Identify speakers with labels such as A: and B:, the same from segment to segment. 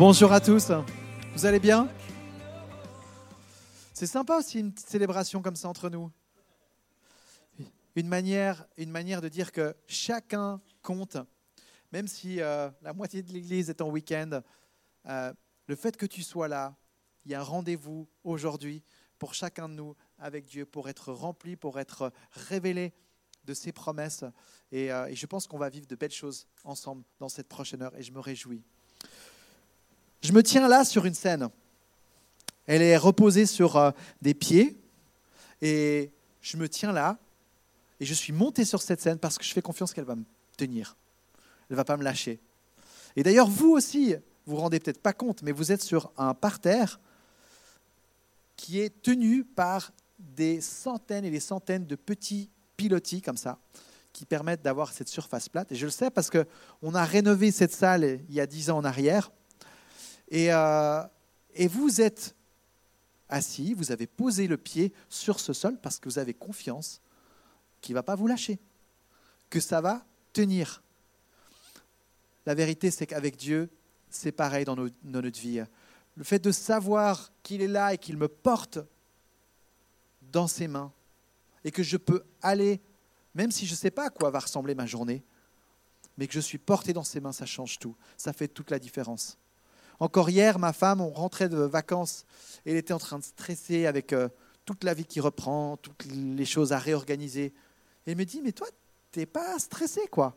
A: Bonjour à tous, vous allez bien? C'est sympa aussi une petite célébration comme ça entre nous. Une manière, une manière de dire que chacun compte, même si euh, la moitié de l'Église est en week-end. Euh, le fait que tu sois là, il y a un rendez-vous aujourd'hui pour chacun de nous avec Dieu, pour être rempli, pour être révélé de ses promesses. Et, euh, et je pense qu'on va vivre de belles choses ensemble dans cette prochaine heure et je me réjouis. Je me tiens là sur une scène. Elle est reposée sur euh, des pieds et je me tiens là et je suis monté sur cette scène parce que je fais confiance qu'elle va me tenir. Elle ne va pas me lâcher. Et d'ailleurs, vous aussi, vous vous rendez peut-être pas compte, mais vous êtes sur un parterre qui est tenu par des centaines et des centaines de petits pilotis comme ça, qui permettent d'avoir cette surface plate. Et je le sais parce qu'on a rénové cette salle il y a dix ans en arrière. Et, euh, et vous êtes assis, vous avez posé le pied sur ce sol parce que vous avez confiance qu'il ne va pas vous lâcher, que ça va tenir. La vérité, c'est qu'avec Dieu, c'est pareil dans, dans notre vie. Le fait de savoir qu'il est là et qu'il me porte dans ses mains et que je peux aller, même si je ne sais pas à quoi va ressembler ma journée, mais que je suis porté dans ses mains, ça change tout. Ça fait toute la différence. Encore hier, ma femme, on rentrait de vacances et elle était en train de stresser avec euh, toute la vie qui reprend, toutes les choses à réorganiser. Elle me dit, mais toi, t'es pas stressé, quoi.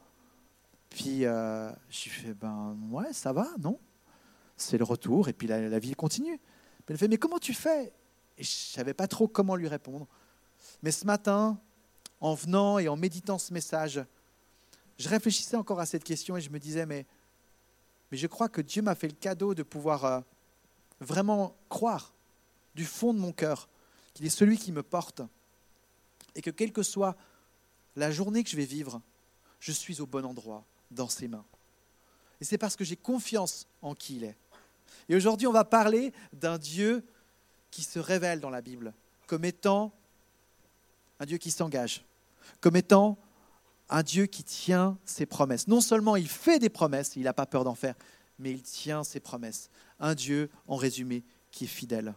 A: Puis euh, je fais, ben ouais, ça va, non C'est le retour et puis la, la vie continue. Elle fait, mais comment tu fais? Et je savais pas trop comment lui répondre. Mais ce matin, en venant et en méditant ce message, je réfléchissais encore à cette question et je me disais, mais, mais je crois que Dieu m'a fait le cadeau de pouvoir euh, vraiment croire du fond de mon cœur qu'il est celui qui me porte et que quelle que soit la journée que je vais vivre, je suis au bon endroit, dans ses mains. Et c'est parce que j'ai confiance en qui il est. Et aujourd'hui, on va parler d'un Dieu qui se révèle dans la Bible comme étant un Dieu qui s'engage, comme étant un Dieu qui tient ses promesses. Non seulement il fait des promesses, il n'a pas peur d'en faire, mais il tient ses promesses. Un Dieu, en résumé, qui est fidèle.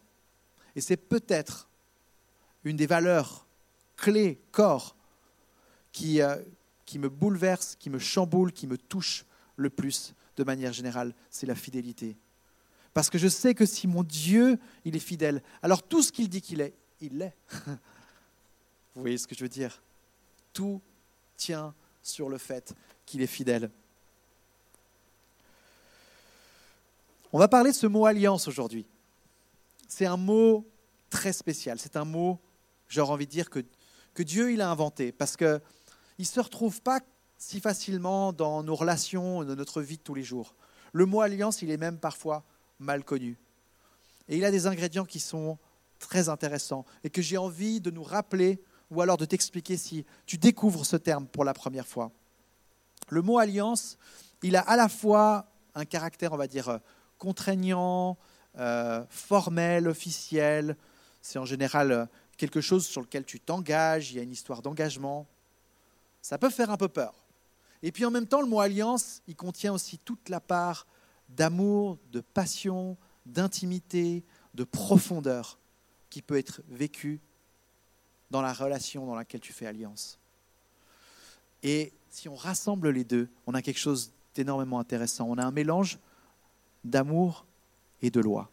A: Et c'est peut-être une des valeurs clés, corps, qui, euh, me bouleverse, qui me chamboule, qui me touche le plus de manière générale, c'est la fidélité. Parce que je sais que si mon Dieu, il est fidèle, alors tout ce qu'il dit qu'il est, il l'est. Vous voyez ce que je veux dire? Tout tient sur le fait qu'il est fidèle. On va parler de ce mot alliance aujourd'hui. C'est un mot très spécial. C'est un mot, j'aurais envie de dire, que, que Dieu il a inventé. Parce qu'il ne se retrouve pas si facilement dans nos relations, dans notre vie de tous les jours. Le mot alliance, il est même parfois mal connu. Et il a des ingrédients qui sont très intéressants et que j'ai envie de nous rappeler ou alors de t'expliquer si tu découvres ce terme pour la première fois. Le mot alliance, il a à la fois un caractère, on va dire, contraignant, euh, formel, officiel. C'est en général euh, quelque chose sur lequel tu t'engages, il y a une histoire d'engagement. Ça peut faire un peu peur. Et puis en même temps, le mot alliance, il contient aussi toute la part d'amour, de passion, d'intimité, de profondeur qui peut être vécue dans la relation dans laquelle tu fais alliance. Et si on rassemble les deux, on a quelque chose d'énormément intéressant. On a un mélange d'amour et de loi.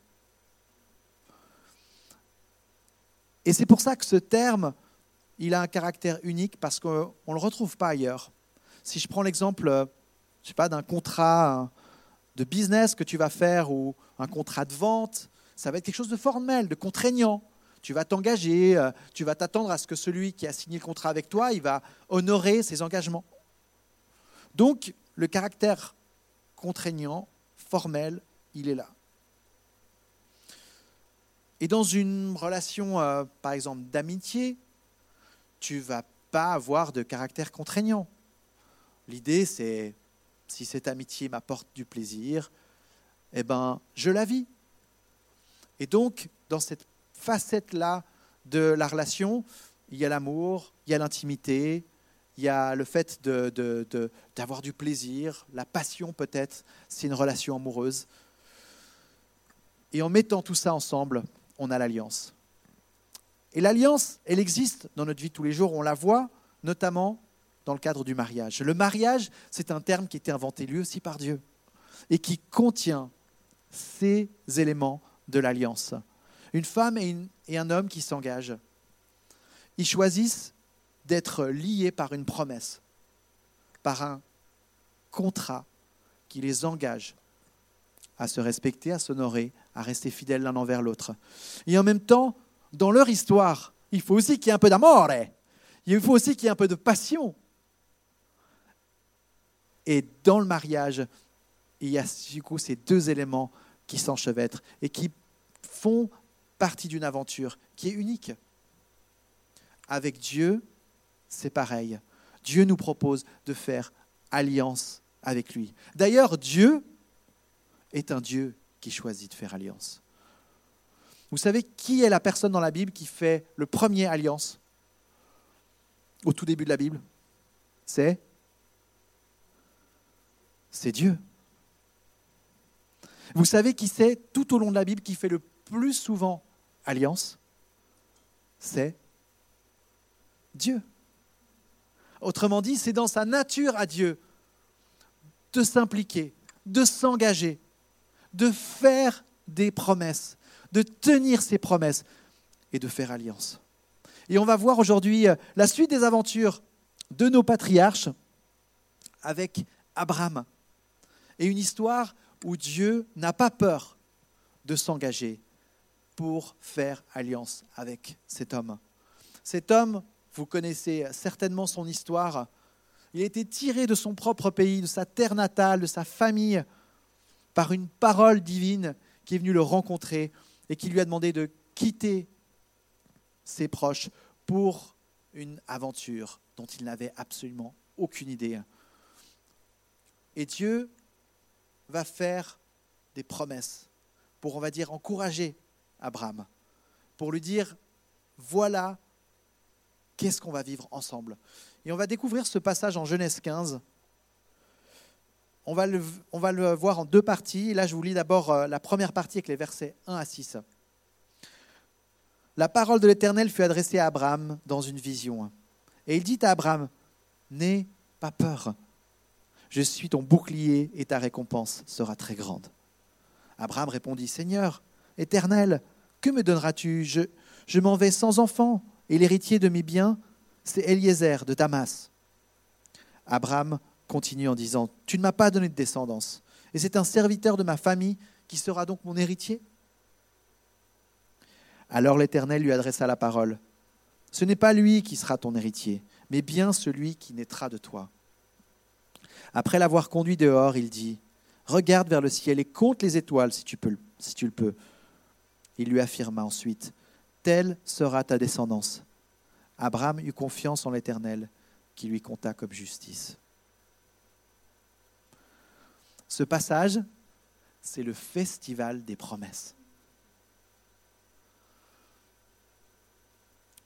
A: Et c'est pour ça que ce terme, il a un caractère unique parce qu'on ne le retrouve pas ailleurs. Si je prends l'exemple, je sais pas, d'un contrat de business que tu vas faire ou un contrat de vente, ça va être quelque chose de formel, de contraignant tu vas t'engager, euh, tu vas t'attendre à ce que celui qui a signé le contrat avec toi, il va honorer ses engagements. Donc, le caractère contraignant, formel, il est là. Et dans une relation, euh, par exemple, d'amitié, tu vas pas avoir de caractère contraignant. L'idée, c'est si cette amitié m'apporte du plaisir, eh ben, je la vis. Et donc, dans cette facette-là de la relation. Il y a l'amour, il y a l'intimité, il y a le fait d'avoir du plaisir, la passion peut-être, c'est une relation amoureuse. Et en mettant tout ça ensemble, on a l'alliance. Et l'alliance, elle existe dans notre vie tous les jours, on la voit notamment dans le cadre du mariage. Le mariage, c'est un terme qui a été inventé lui aussi par Dieu et qui contient ces éléments de l'alliance. Une femme et, un homme qui s'engagent. Ils choisissent d'être liés par une promesse, par un contrat qui les engage à se respecter, à s'honorer, à rester fidèles l'un envers l'autre. Et en même temps, dans leur histoire, il faut aussi qu'il y ait un peu d'amour. Il faut aussi qu'il y ait un peu de passion. Et dans le mariage, il y a du coup ces deux éléments qui s'enchevêtrent et qui font partie d'une aventure qui est unique. Avec Dieu, c'est pareil. Dieu nous propose de faire alliance avec lui. D'ailleurs, Dieu est un Dieu qui choisit de faire alliance. Vous savez qui est la personne dans la Bible qui fait le premier alliance au tout début de la Bible? C'est? C'est Dieu. Vous savez qui c'est tout au long de la Bible qui fait le plus souvent alliance C'est Dieu. Autrement dit, c'est dans sa nature à Dieu de s'impliquer, de s'engager, de faire des promesses, de tenir ses promesses et de faire alliance. Et on va voir aujourd'hui euh, la suite des aventures de nos patriarches avec Abraham. Et une histoire où Dieu n'a pas peur de s'engager pour faire alliance avec cet homme. Cet homme, vous connaissez certainement son histoire, il a été tiré de son propre pays, de sa terre natale, de sa famille, par une parole divine qui est venue le rencontrer et qui lui a demandé de quitter ses proches pour une aventure dont il n'avait absolument aucune idée. Et Dieu va faire des promesses pour, on va dire, encourager Abraham, pour lui dire, voilà, qu'est-ce qu'on va vivre ensemble. Et on va découvrir ce passage en Genèse 15. On va, le, voir en deux parties. là, je vous lis d'abord euh, la première partie avec les versets 1 à 6. La parole de l'Éternel fut adressée à Abraham dans une vision. Et il dit à Abraham, N'aie pas peur, je suis ton bouclier et ta récompense sera très grande. Abraham répondit, Seigneur, Éternel, que me donneras-tu? Je, m'en vais sans enfant, et l'héritier de mes biens, c'est Eliezer de Damas. Abraham continue en disant, Tu ne m'as pas donné de descendance, et c'est un serviteur de ma famille qui sera donc mon héritier Alors l'Éternel lui adressa la parole, Ce n'est pas lui qui sera ton héritier, mais bien celui qui naîtra de toi. Après l'avoir conduit dehors, il dit, Regarde vers le ciel et compte les étoiles si tu, si tu le peux. Il lui affirma ensuite, Telle sera ta descendance. Abraham eut confiance en l'Éternel, qui lui compta comme justice. Ce passage, c'est le festival des promesses.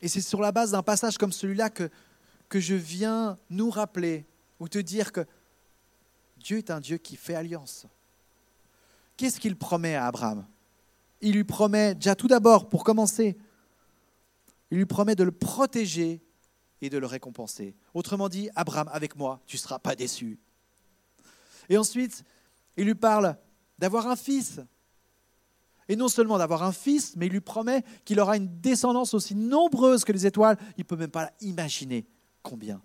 A: Et c'est sur la base d'un passage comme celui-là que, que je viens nous rappeler ou te dire que Dieu est un Dieu qui fait alliance. Qu'est-ce qu'il promet à Abraham? Il lui promet, déjà tout d'abord, pour commencer, il lui promet de le protéger et de le récompenser. Autrement dit, Abraham, avec moi, tu ne seras pas déçu. Et ensuite, il lui parle d'avoir un fils. Et non seulement d'avoir un fils, mais il lui promet qu'il aura une descendance aussi nombreuse que les étoiles. Il ne peut même pas imaginer combien.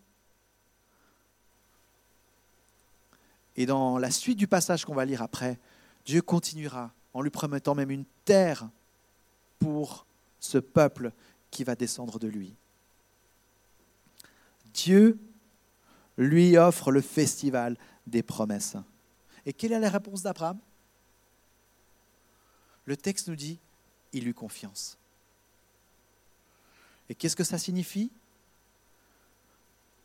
A: Et dans la suite du passage qu'on va lire après, Dieu continuera en lui promettant même une terre pour ce peuple qui va descendre de lui. Dieu lui offre le festival des promesses. Et quelle est la réponse d'Abraham? Le texte nous dit, il eut confiance. Et qu'est-ce que ça signifie?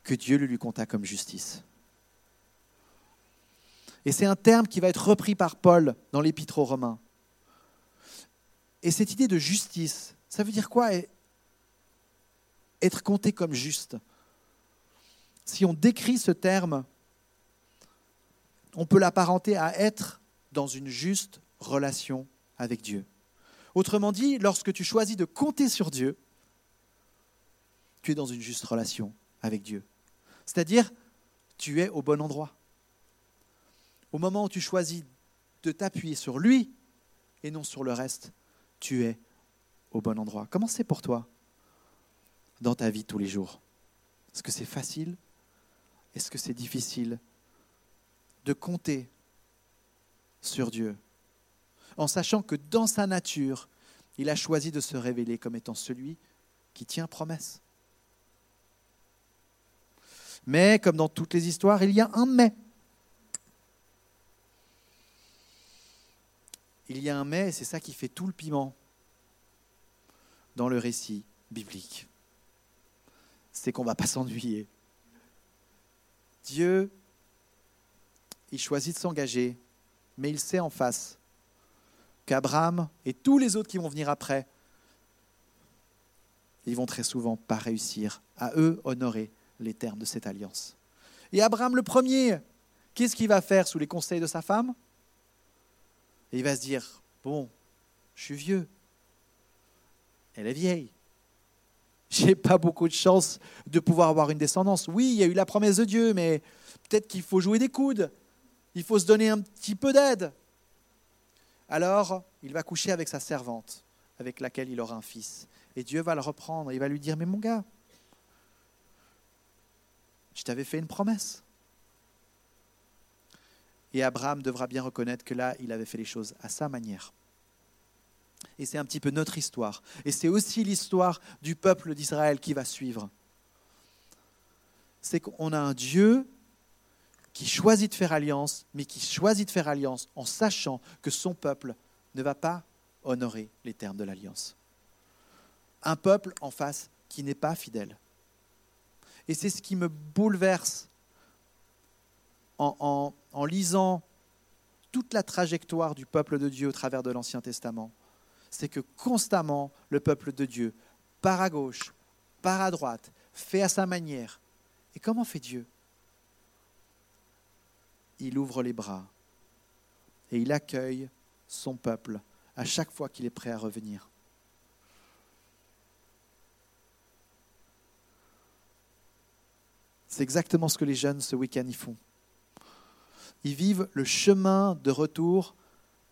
A: Que Dieu le lui compta comme justice. Et c'est un terme qui va être repris par Paul dans l'Épître aux Romains. Et cette idée de justice, ça veut dire quoi être compté comme juste? Si on décrit ce terme, on peut l'apparenter à être dans une juste relation avec Dieu. Autrement dit, lorsque tu choisis de compter sur Dieu, tu es dans une juste relation avec Dieu. C'est-à-dire, tu es au bon endroit. Au moment où tu choisis de t'appuyer sur lui et non sur le reste, tu es au bon endroit. Comment c'est pour toi dans ta vie tous les jours? Est-ce que c'est facile? Est-ce que c'est difficile de compter sur Dieu? En sachant que dans sa nature, il a choisi de se révéler comme étant celui qui tient promesse Mais comme dans toutes les histoires, il y a un mais. Il y a un mais, c'est ça qui fait tout le piment dans le récit biblique. C'est qu'on ne va pas s'ennuyer. Dieu, il choisit de s'engager, mais il sait en face qu'Abraham et tous les autres qui vont venir après, ils vont très souvent pas réussir à eux honorer les termes de cette alliance. Et Abraham le premier, qu'est-ce qu'il va faire sous les conseils de sa femme? Il va se dire, bon, je suis vieux, elle est vieille. J'ai pas beaucoup de chance de pouvoir avoir une descendance. Oui, il y a eu la promesse de Dieu, mais peut-être qu'il faut jouer des coudes. Il faut se donner un petit peu d'aide. Alors, il va coucher avec sa servante, avec laquelle il aura un fils. Et Dieu va le reprendre. Il va lui dire, mais mon gars, je t'avais fait une promesse. Et Abraham devra bien reconnaître que là, il avait fait les choses à sa manière. Et c'est un petit peu notre histoire. Et c'est aussi l'histoire du peuple d'Israël qui va suivre. C'est qu'on a un Dieu qui choisit de faire alliance, mais qui choisit de faire alliance en sachant que son peuple ne va pas honorer les termes de l'alliance. Un peuple en face qui n'est pas fidèle. Et c'est ce qui me bouleverse en, lisant toute la trajectoire du peuple de Dieu au travers de l'Ancien Testament c'est que constamment, le peuple de Dieu part à gauche, part à droite, fait à sa manière. Et comment fait Dieu? Il ouvre les bras et il accueille son peuple à chaque fois qu'il est prêt à revenir. C'est exactement ce que les jeunes ce week-end y font. Ils vivent le chemin de retour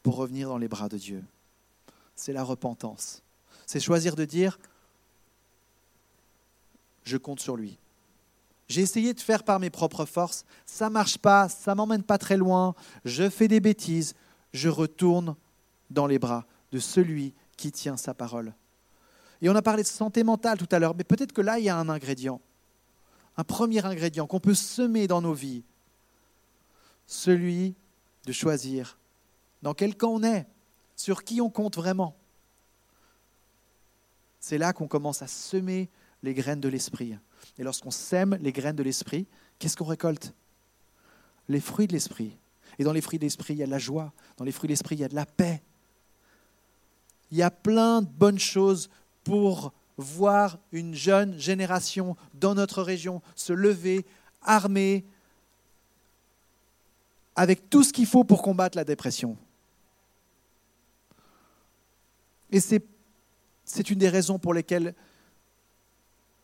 A: pour revenir dans les bras de Dieu c'est la repentance. C'est choisir de dire, je compte sur lui. J'ai essayé de faire par mes propres forces, ça marche pas, ça ne m'emmène pas très loin, je fais des bêtises, je retourne dans les bras de celui qui tient sa parole. Et on a parlé de santé mentale tout à l'heure, mais peut-être que là, il y a un ingrédient, un premier ingrédient qu'on peut semer dans nos vies, celui de choisir dans quel camp on est, sur qui on compte vraiment? C'est là qu'on commence à semer les graines de l'esprit. Et lorsqu'on sème les graines de l'esprit, qu'est-ce qu'on récolte? Les fruits de l'esprit. Et dans les fruits de l'esprit, il y a de la joie. Dans les fruits de l'esprit, il y a de la paix. Il y a plein de bonnes choses pour voir une jeune génération dans notre région se lever, armée, avec tout ce qu'il faut pour combattre la dépression. Et c'est une des raisons pour lesquelles,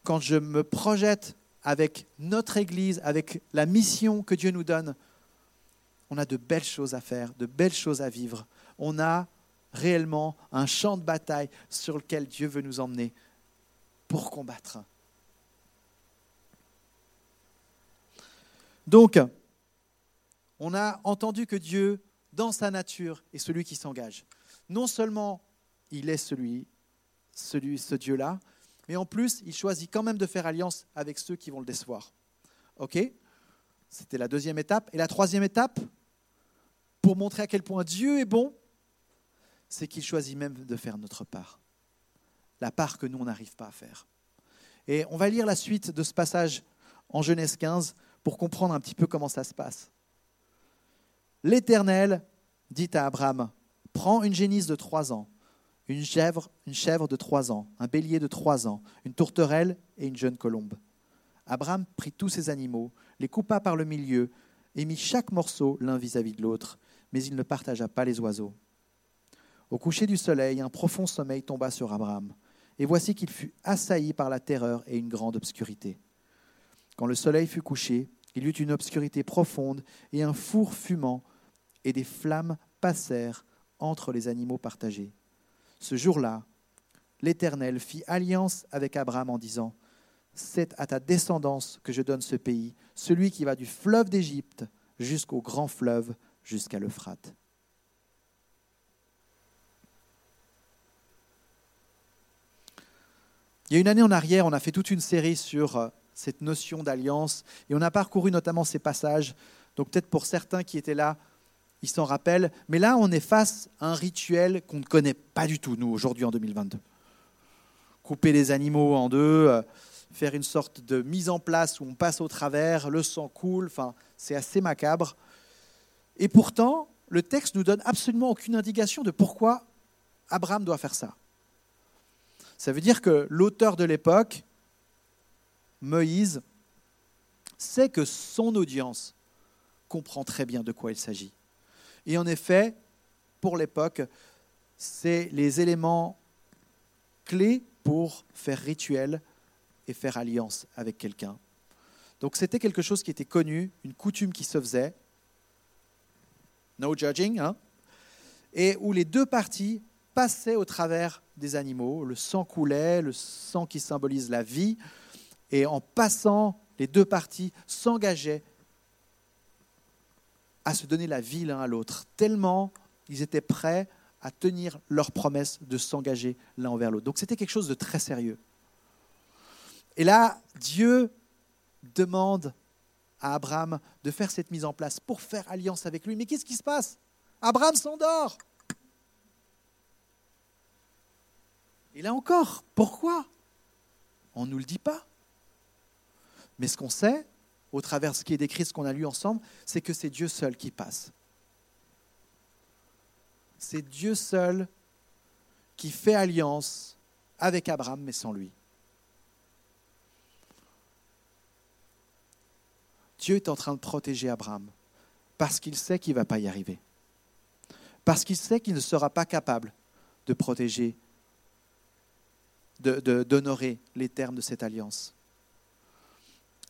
A: quand je me projette avec notre Église, avec la mission que Dieu nous donne, on a de belles choses à faire, de belles choses à vivre. On a réellement un champ de bataille sur lequel Dieu veut nous emmener pour combattre. Donc, on a entendu que Dieu, dans sa nature, est celui qui s'engage. Non seulement il est celui, celui ce Dieu-là. Mais en plus, il choisit quand même de faire alliance avec ceux qui vont le décevoir. OK? C'était la deuxième étape. Et la troisième étape, pour montrer à quel point Dieu est bon, c'est qu'il choisit même de faire notre part. La part que nous, on n'arrive pas à faire. Et on va lire la suite de ce passage en Genèse 15 pour comprendre un petit peu comment ça se passe. L'Éternel dit à Abraham, prends une génisse de trois ans une chèvre, une chèvre de trois ans, un bélier de trois ans, une tourterelle et une jeune colombe. Abraham prit tous ces animaux, les coupa par le milieu, et mit chaque morceau l'un vis-à-vis de l'autre, mais il ne partagea pas les oiseaux. Au coucher du soleil, un profond sommeil tomba sur Abraham. Et voici qu'il fut assailli par la terreur et une grande obscurité. Quand le soleil fut couché, il y eut une obscurité profonde et un four fumant, et des flammes passèrent entre les animaux partagés. Ce jour-là, l'Éternel fit alliance avec Abraham en disant, C'est à ta descendance que je donne ce pays, celui qui va du fleuve d'Égypte jusqu'au grand fleuve, jusqu'à l'Euphrate. Il y a une année en arrière, on a fait toute une série sur euh, cette notion d'alliance et on a parcouru notamment ces passages. Donc peut-être pour certains qui étaient là, ils s'en rappellent. Mais là, on est face à un rituel qu'on ne connaît pas du tout, nous, aujourd'hui en 2022. Couper les animaux en deux, euh, faire une sorte de mise en place où on passe au travers, le sang coule, enfin, c'est assez macabre. Et pourtant, le texte nous donne absolument aucune indication de pourquoi Abraham doit faire ça. Ça veut dire que l'auteur de l'époque, Moïse, sait que son audience comprend très bien de quoi il s'agit. Et en effet, pour l'époque, c'est les éléments clés pour faire rituel et faire alliance avec quelqu'un. Donc c'était quelque chose qui était connu, une coutume qui se faisait, no judging, hein, et où les deux parties passaient au travers des animaux. Le sang coulait, le sang qui symbolise la vie. Et en passant, les deux parties s'engageaient à se donner la vie l'un à l'autre, tellement ils étaient prêts à tenir leur promesse de s'engager l'un envers l'autre. Donc c'était quelque chose de très sérieux. Et là, Dieu demande à Abraham de faire cette mise en place pour faire alliance avec lui. Mais qu'est-ce qui se passe? Abraham s'endort. Et là encore, pourquoi? On ne nous le dit pas. Mais ce qu'on sait, au travers de ce qui est décrit, ce qu'on a lu ensemble, c'est que c'est Dieu seul qui passe. C'est Dieu seul qui fait alliance avec Abraham, mais sans lui. Dieu est en train de protéger Abraham parce qu'il sait qu'il ne va pas y arriver. Parce qu'il sait qu'il ne sera pas capable de protéger d'honorer les termes de cette alliance.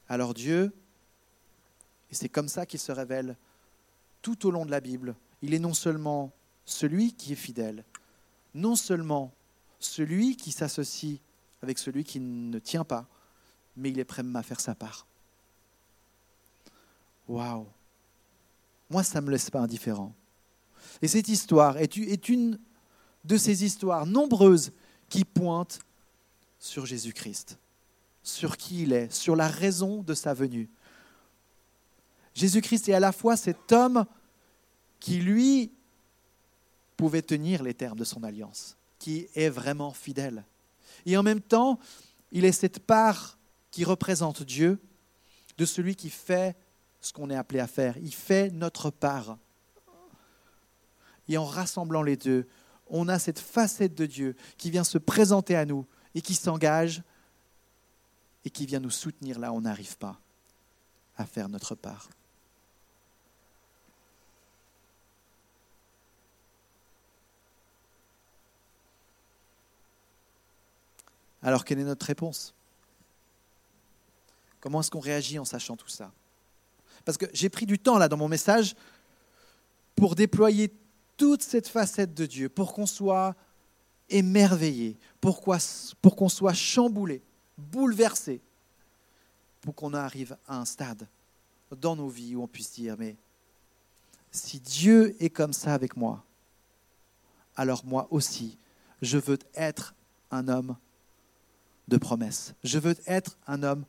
A: Alors Dieu, et c'est comme ça qu'il se révèle tout au long de la Bible, il est non seulement celui qui est fidèle, non seulement celui qui s'associe avec celui qui ne tient pas, mais il est prêt à faire sa part. Waouh Moi, ça ne me laisse pas indifférent. Et cette histoire est une de ces histoires nombreuses qui pointent sur Jésus-Christ, sur qui il est, sur la raison de sa venue. Jésus-Christ est à la fois cet homme qui, lui, pouvait tenir les termes de son alliance, qui est vraiment fidèle. Et en même temps, il est cette part qui représente Dieu, de celui qui fait ce qu'on est appelé à faire. Il fait notre part. Et en rassemblant les deux, on a cette facette de Dieu qui vient se présenter à nous et qui s'engage et qui vient nous soutenir là où on n'arrive pas à faire notre part. Alors quelle est notre réponse? Comment est-ce qu'on réagit en sachant tout ça? Parce que j'ai pris du temps là dans mon message pour déployer toute cette facette de Dieu, pour qu'on soit émerveillé, pour qu'on soit chamboulé, bouleversé, pour qu'on arrive à un stade dans nos vies où on puisse dire, mais si Dieu est comme ça avec moi, alors moi aussi, je veux être un homme de promesse. Je veux être un homme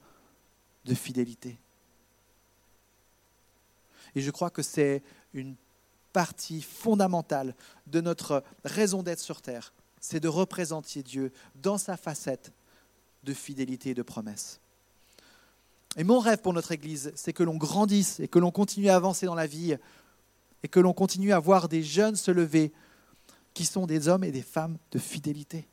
A: de fidélité. Et je crois que c'est une partie fondamentale de notre raison d'être sur Terre c'est de représenter Dieu dans sa facette de fidélité et de promesse. Et mon rêve pour notre Église, c'est que l'on grandisse et que l'on continue à avancer dans la vie et que l'on continue à voir des jeunes se lever qui sont des hommes et des femmes de fidélité.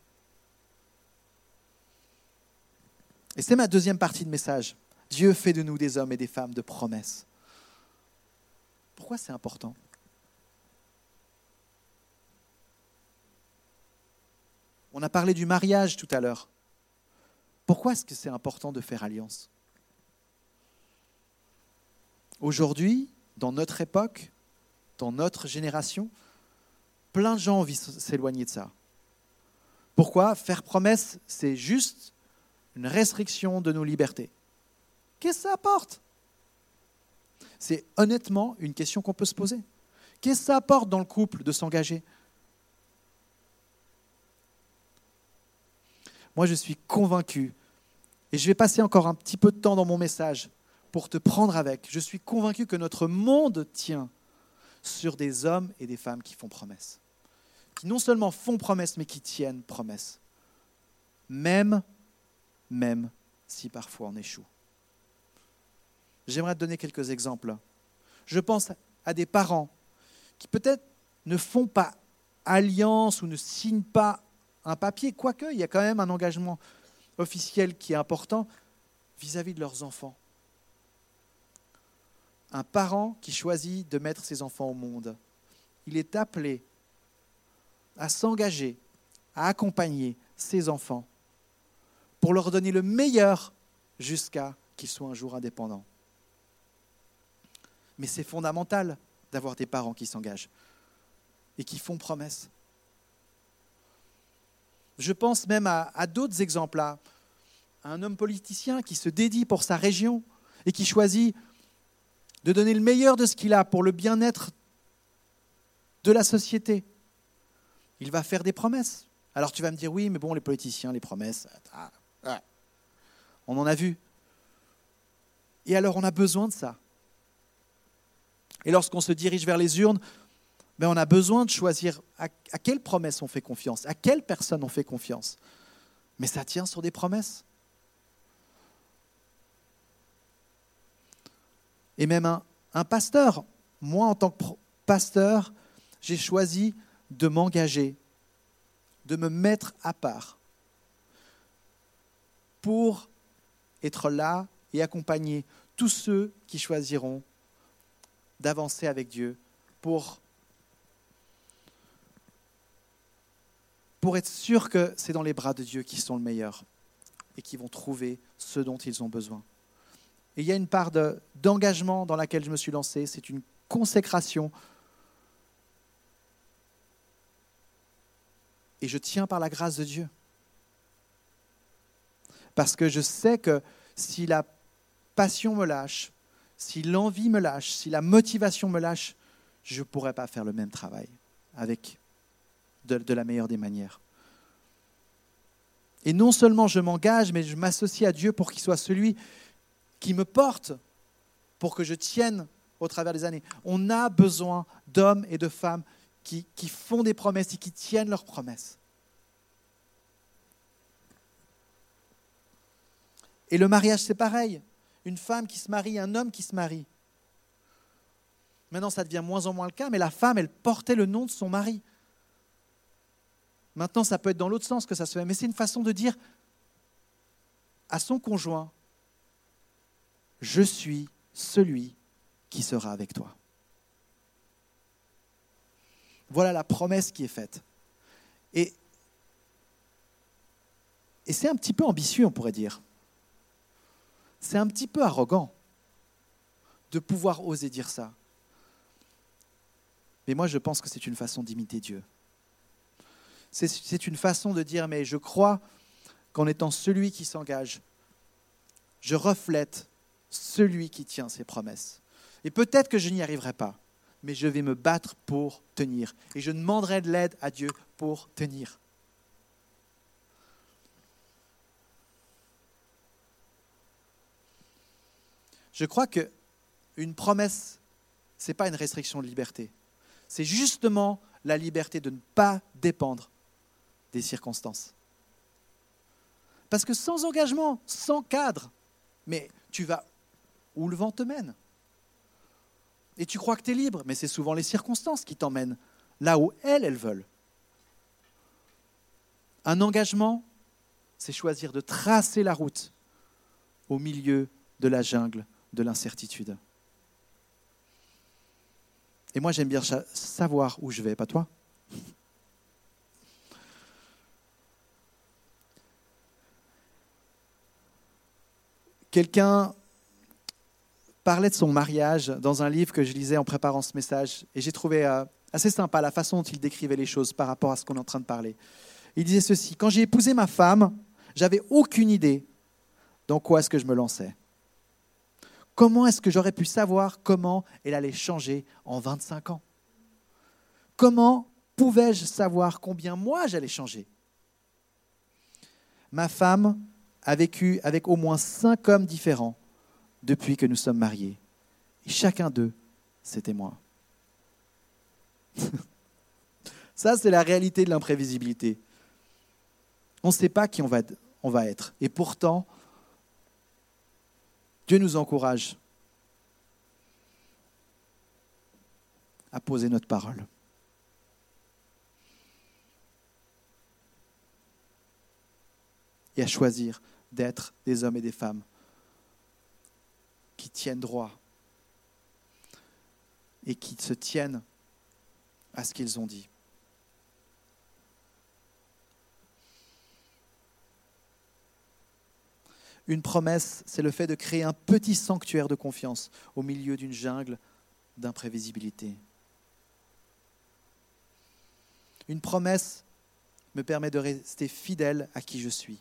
A: Et c'est ma deuxième partie de message. Dieu fait de nous des hommes et des femmes de promesse. Pourquoi c'est important? On a parlé du mariage tout à l'heure. Pourquoi est-ce que c'est important de faire alliance? Aujourd'hui, dans notre époque, dans notre génération, plein de gens ont envie de s'éloigner de ça. Pourquoi Faire promesse, c'est juste une restriction de nos libertés. Qu'est-ce que ça apporte? C'est honnêtement une question qu'on peut se poser. Qu'est-ce que ça apporte dans le couple de s'engager? Moi, je suis convaincu, et je vais passer encore un petit peu de temps dans mon message pour te prendre avec. Je suis convaincu que notre monde tient sur des hommes et des femmes qui font promesse. Qui non seulement font promesse, mais qui tiennent promesse. Même, même si parfois on échoue. J'aimerais te donner quelques exemples. Je pense à des parents qui peut-être ne font pas alliance ou ne signent pas un papier, quoique il y a quand même un engagement officiel qui est important vis-à-vis -vis de leurs enfants un parent qui choisit de mettre ses enfants au monde, il est appelé à s'engager, à accompagner ses enfants pour leur donner le meilleur jusqu'à qu'ils soient un jour indépendants. Mais c'est fondamental d'avoir des parents qui s'engagent et qui font promesse. Je pense même à, d'autres exemples, un homme politicien qui se dédie pour sa région et qui choisit de donner le meilleur de ce qu'il a pour le bien-être de la société. Il va faire des promesses. Alors tu vas me dire, oui, mais bon, les politiciens, les promesses, ah, on en a vu. Et alors on a besoin de ça. Et lorsqu'on se dirige vers les urnes, ben on a besoin de choisir à, à quelle promesse on fait confiance, à quelle personne on fait confiance. Mais ça tient sur des promesses. et même un, pasteur. Moi, en tant que pasteur, j'ai choisi de m'engager, de me mettre à part pour être là et accompagner tous ceux qui choisiront d'avancer avec Dieu pour, être sûr que c'est dans les bras de Dieu qu'ils sont le meilleur et qu'ils vont trouver ce dont ils ont besoin. Et il y a une part d'engagement dans laquelle je me suis lancé, c'est une consécration. Et je tiens par la grâce de Dieu. Parce que je sais que si la passion me lâche, si l'envie me lâche, si la motivation me lâche, je ne pourrai pas faire le même travail avec de, la meilleure des manières. Et non seulement je m'engage, mais je m'associe à Dieu pour qu'il soit celui qui me porte pour que je tienne au travers des années. On a besoin d'hommes et de femmes qui, font des promesses et qui tiennent leurs promesses. Et le mariage, c'est pareil. Une femme qui se marie, un homme qui se marie. Maintenant, ça devient moins en moins le cas, mais la femme, elle portait le nom de son mari. Maintenant, ça peut être dans l'autre sens que ça se fait, mais c'est une façon de dire à son conjoint, je suis celui qui sera avec toi. Voilà la promesse qui est faite. Et, et c'est un petit peu ambitieux, on pourrait dire. C'est un petit peu arrogant de pouvoir oser dire ça. Mais moi, je pense que c'est une façon d'imiter Dieu. C'est une façon de dire, mais je crois qu'en étant celui qui s'engage, je reflète celui qui tient ses promesses. Et peut-être que je n'y arriverai pas, mais je vais me battre pour tenir. Et je demanderai de l'aide à Dieu pour tenir. Je crois que une promesse, ce n'est pas une restriction de liberté. C'est justement la liberté de ne pas dépendre des circonstances. Parce que sans engagement, sans cadre, mais tu vas où le vent te mène. Et tu crois que tu es libre, mais c'est souvent les circonstances qui t'emmènent là où elles, elles veulent. Un engagement, c'est choisir de tracer la route au milieu de la jungle de l'incertitude. Et moi, j'aime bien savoir où je vais, pas toi? Quelqu'un parlait de son mariage dans un livre que je lisais en préparant ce message, et j'ai trouvé euh, assez sympa la façon dont il décrivait les choses par rapport à ce qu'on est en train de parler. Il disait ceci, quand j'ai épousé ma femme, j'avais aucune idée dans quoi est-ce que je me lançais. Comment est-ce que j'aurais pu savoir comment elle allait changer en 25 ans? Comment pouvais-je savoir combien moi j'allais changer? Ma femme a vécu avec au moins cinq hommes différents depuis que nous sommes mariés. Et chacun d'eux, c'était moi. Ça, c'est la réalité de l'imprévisibilité. On ne sait pas qui on va, on va être. Et pourtant, Dieu nous encourage à poser notre parole. Et à choisir d'être des hommes et des femmes qui tiennent droit et qui se tiennent à ce qu'ils ont dit. Une promesse, c'est le fait de créer un petit sanctuaire de confiance au milieu d'une jungle d'imprévisibilité. Une promesse me permet de rester fidèle à qui je suis.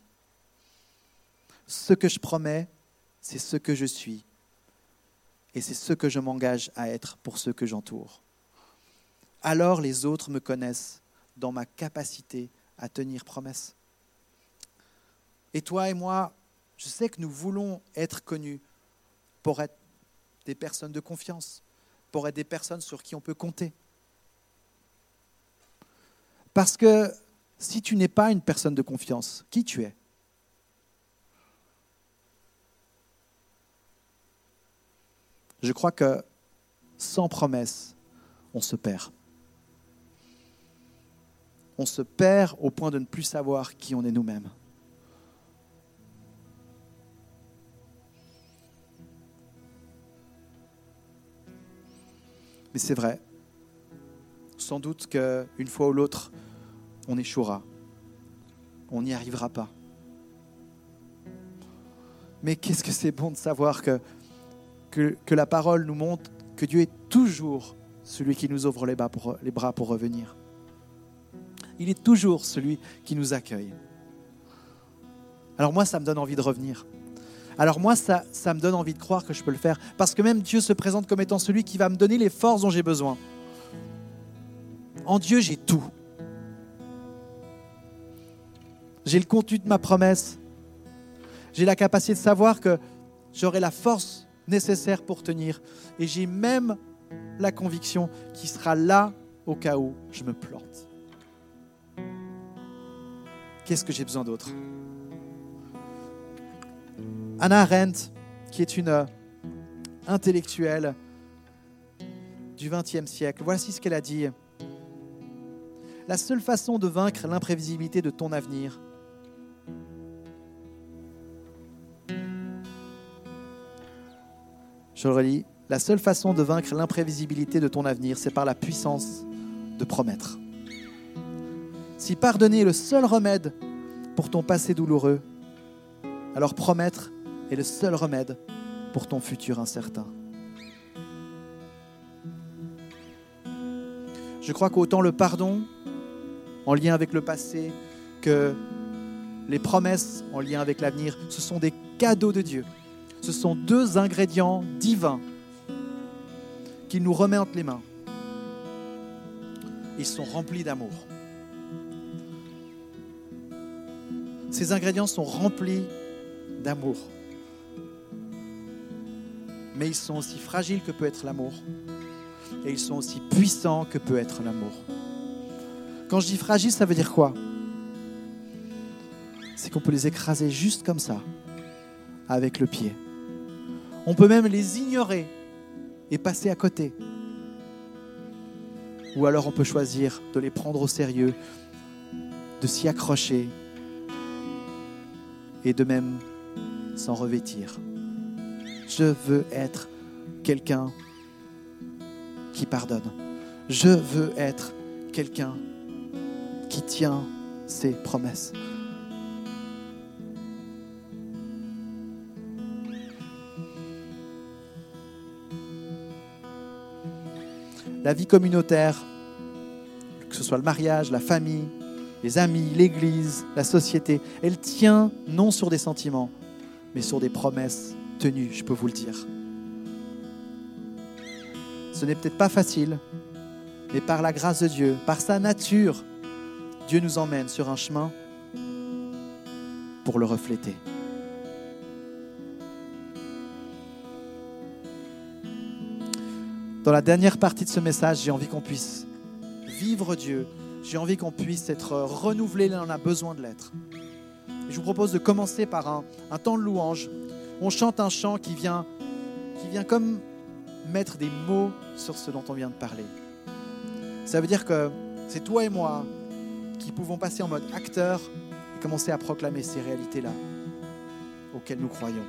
A: Ce que je promets, c'est ce que je suis. Et c'est ce que je m'engage à être pour ceux que j'entoure. Alors les autres me connaissent dans ma capacité à tenir promesse. Et toi et moi, je sais que nous voulons être connus pour être des personnes de confiance, pour être des personnes sur qui on peut compter. Parce que si tu n'es pas une personne de confiance, qui tu es? Je crois que sans promesse, on se perd. On se perd au point de ne plus savoir qui on est nous-mêmes. C'est vrai. Sans doute qu'une fois ou l'autre, on échouera. On n'y arrivera pas. Mais qu'est-ce que c'est bon de savoir que, la parole nous montre que Dieu est toujours celui qui nous ouvre les bras pour revenir. Il est toujours celui qui nous accueille. Alors moi, ça me donne envie de revenir alors moi, ça, me donne envie de croire que je peux le faire. Parce que même Dieu se présente comme étant celui qui va me donner les forces dont j'ai besoin. En Dieu, j'ai tout. J'ai le contenu de ma promesse. J'ai la capacité de savoir que j'aurai la force nécessaire pour tenir. Et j'ai même la conviction qu'il sera là au cas où je me plante. Qu'est-ce que j'ai besoin d'autre? Anna Arendt, qui est une euh, intellectuelle du XXe siècle, voici ce qu'elle a dit. La seule façon de vaincre l'imprévisibilité de ton avenir, je le relis, la seule façon de vaincre l'imprévisibilité de ton avenir, c'est par la puissance de promettre. Si pardonner est le seul remède pour ton passé douloureux, alors promettre est le seul remède pour ton futur incertain. Je crois qu'autant le pardon en lien avec le passé que les promesses en lien avec l'avenir, ce sont des cadeaux de Dieu. Ce sont deux ingrédients divins qu'il nous remet entre les mains. Ils sont remplis d'amour. Ces ingrédients sont remplis d'amour mais ils sont aussi fragiles que peut être l'amour. Et ils sont aussi puissants que peut être l'amour. Quand je dis fragile, ça veut dire quoi? C'est qu'on peut les écraser juste comme ça, avec le pied. On peut même les ignorer et passer à côté. Ou alors on peut choisir de les prendre au sérieux, de s'y accrocher et de même s'en revêtir je veux être quelqu'un qui pardonne. Je veux être quelqu'un qui tient ses promesses. La vie communautaire, que ce soit le mariage, la famille, les amis, l'Église, la société, elle tient non sur des sentiments, mais sur des promesses tenues, je peux vous le dire. Ce n'est peut-être pas facile, mais par la grâce de Dieu, par sa nature, Dieu nous emmène sur un chemin pour le refléter. Dans la dernière partie de ce message, j'ai envie qu'on puisse vivre Dieu. J'ai envie qu'on puisse être renouvelé là on a besoin de l'être. Je vous propose de commencer par un, temps de louange. On chante un chant qui vient, qui vient comme mettre des mots sur ce dont on vient de parler. Ça veut dire que c'est toi et moi qui pouvons passer en mode acteur et commencer à proclamer ces réalités-là auxquelles nous croyons.